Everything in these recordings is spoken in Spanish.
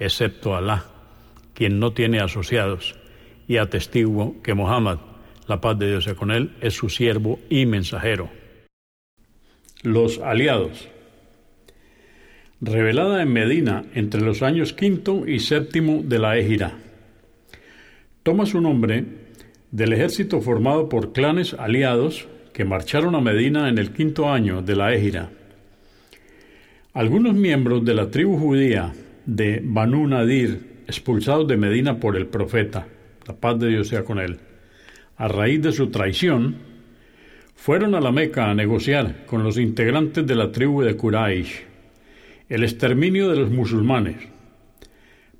excepto Alá, quien no tiene asociados, y atestiguo que Muhammad, la paz de Dios sea con él, es su siervo y mensajero. Los aliados. Revelada en Medina entre los años quinto y séptimo de la Égira. Toma su nombre del ejército formado por clanes aliados que marcharon a Medina en el quinto año de la Égira algunos miembros de la tribu judía de Banu Nadir, expulsados de Medina por el profeta, la paz de Dios sea con él, a raíz de su traición, fueron a la Meca a negociar con los integrantes de la tribu de Quraysh el exterminio de los musulmanes,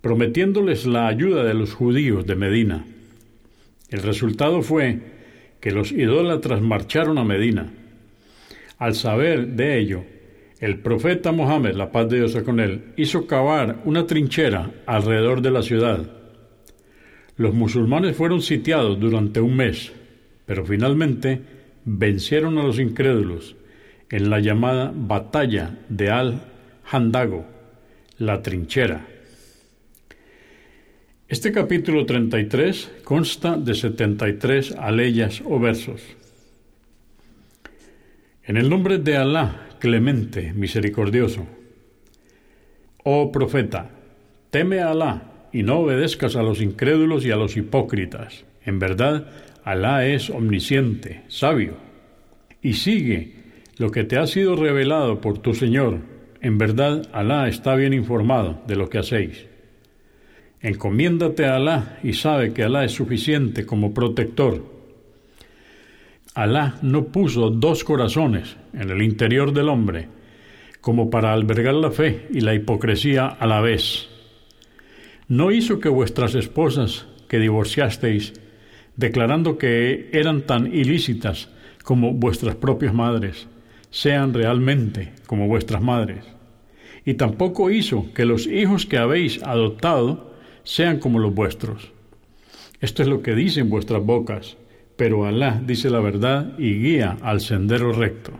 prometiéndoles la ayuda de los judíos de Medina. El resultado fue que los idólatras marcharon a Medina. Al saber de ello, el profeta Mohammed, la paz de Dios con él, hizo cavar una trinchera alrededor de la ciudad. Los musulmanes fueron sitiados durante un mes, pero finalmente vencieron a los incrédulos en la llamada batalla de Al-Handago, la trinchera. Este capítulo 33 consta de 73 aleyas o versos. En el nombre de Alá, clemente, misericordioso. Oh profeta, teme a Alá y no obedezcas a los incrédulos y a los hipócritas. En verdad, Alá es omnisciente, sabio. Y sigue lo que te ha sido revelado por tu Señor. En verdad, Alá está bien informado de lo que hacéis. Encomiéndate a Alá y sabe que Alá es suficiente como protector Alá no puso dos corazones en el interior del hombre como para albergar la fe y la hipocresía a la vez. No hizo que vuestras esposas que divorciasteis, declarando que eran tan ilícitas como vuestras propias madres, sean realmente como vuestras madres. Y tampoco hizo que los hijos que habéis adoptado sean como los vuestros. Esto es lo que dicen vuestras bocas pero Alá dice la verdad y guía al sendero recto.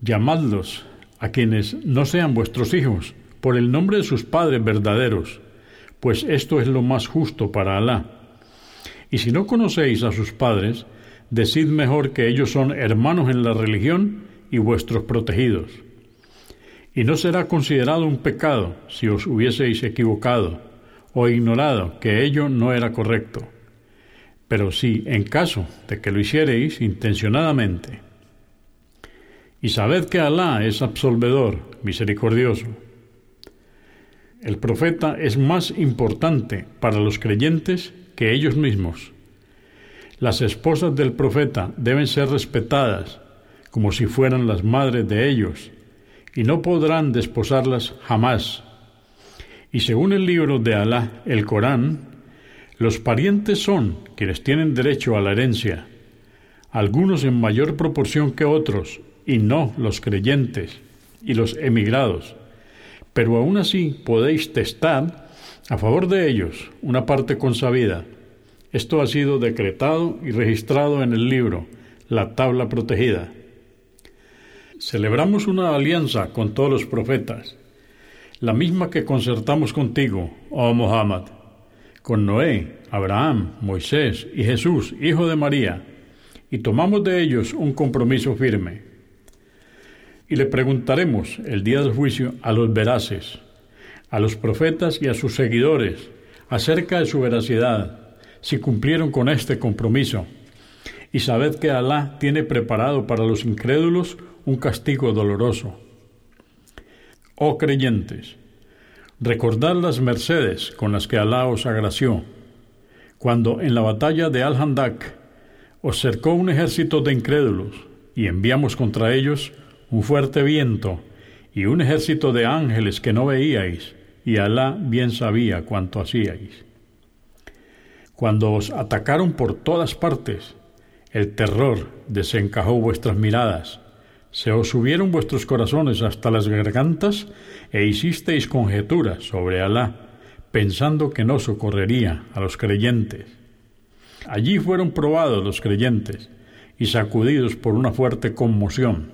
Llamadlos a quienes no sean vuestros hijos por el nombre de sus padres verdaderos, pues esto es lo más justo para Alá. Y si no conocéis a sus padres, decid mejor que ellos son hermanos en la religión y vuestros protegidos. Y no será considerado un pecado si os hubieseis equivocado o ignorado que ello no era correcto pero sí en caso de que lo hiciereis intencionadamente. Y sabed que Alá es absolvedor, misericordioso. El profeta es más importante para los creyentes que ellos mismos. Las esposas del profeta deben ser respetadas como si fueran las madres de ellos, y no podrán desposarlas jamás. Y según el libro de Alá, el Corán, los parientes son quienes tienen derecho a la herencia, algunos en mayor proporción que otros, y no los creyentes y los emigrados. Pero aún así podéis testar a favor de ellos una parte consabida. Esto ha sido decretado y registrado en el libro, la tabla protegida. Celebramos una alianza con todos los profetas, la misma que concertamos contigo, oh Muhammad con Noé, Abraham, Moisés y Jesús, hijo de María, y tomamos de ellos un compromiso firme. Y le preguntaremos el día del juicio a los veraces, a los profetas y a sus seguidores acerca de su veracidad, si cumplieron con este compromiso. Y sabed que Alá tiene preparado para los incrédulos un castigo doloroso. Oh creyentes, recordad las mercedes con las que Alá os agració, cuando en la batalla de Al-Handak os cercó un ejército de incrédulos y enviamos contra ellos un fuerte viento y un ejército de ángeles que no veíais, y Alá bien sabía cuánto hacíais. Cuando os atacaron por todas partes, el terror desencajó vuestras miradas, se os subieron vuestros corazones hasta las gargantas e hicisteis conjeturas sobre Alá, pensando que no socorrería a los creyentes. Allí fueron probados los creyentes y sacudidos por una fuerte conmoción.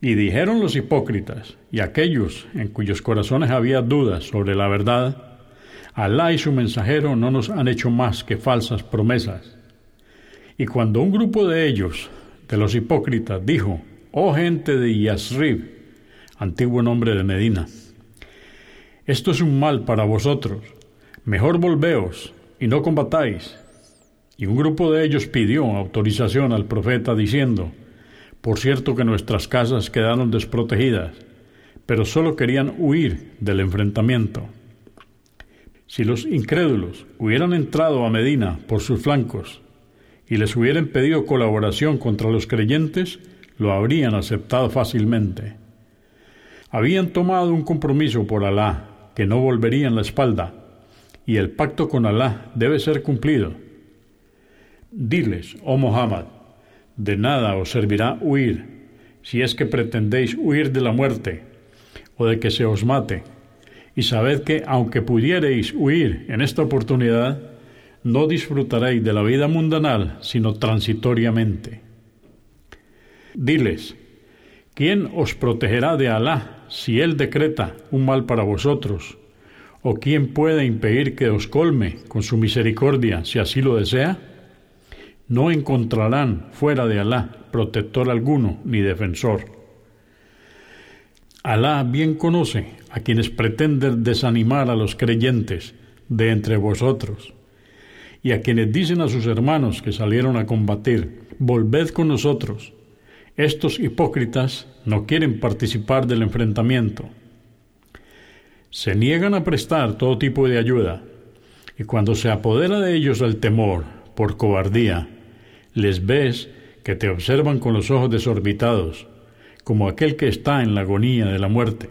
Y dijeron los hipócritas y aquellos en cuyos corazones había dudas sobre la verdad, Alá y su mensajero no nos han hecho más que falsas promesas. Y cuando un grupo de ellos, de los hipócritas, dijo, Oh gente de Yasrib, antiguo nombre de Medina, esto es un mal para vosotros, mejor volveos y no combatáis. Y un grupo de ellos pidió autorización al profeta diciendo, por cierto que nuestras casas quedaron desprotegidas, pero solo querían huir del enfrentamiento. Si los incrédulos hubieran entrado a Medina por sus flancos y les hubieran pedido colaboración contra los creyentes, lo habrían aceptado fácilmente. Habían tomado un compromiso por Alá, que no volverían la espalda, y el pacto con Alá debe ser cumplido. Diles, oh Muhammad, de nada os servirá huir, si es que pretendéis huir de la muerte o de que se os mate. Y sabed que, aunque pudiereis huir en esta oportunidad, no disfrutaréis de la vida mundanal, sino transitoriamente. Diles, ¿quién os protegerá de Alá si Él decreta un mal para vosotros? ¿O quién puede impedir que os colme con su misericordia si así lo desea? no encontrarán fuera de Alá protector alguno ni defensor. Alá bien conoce a quienes pretenden desanimar a los creyentes de entre vosotros y a quienes dicen a sus hermanos que salieron a combatir, volved con nosotros. Estos hipócritas no quieren participar del enfrentamiento. Se niegan a prestar todo tipo de ayuda y cuando se apodera de ellos el temor por cobardía, les ves que te observan con los ojos desorbitados, como aquel que está en la agonía de la muerte.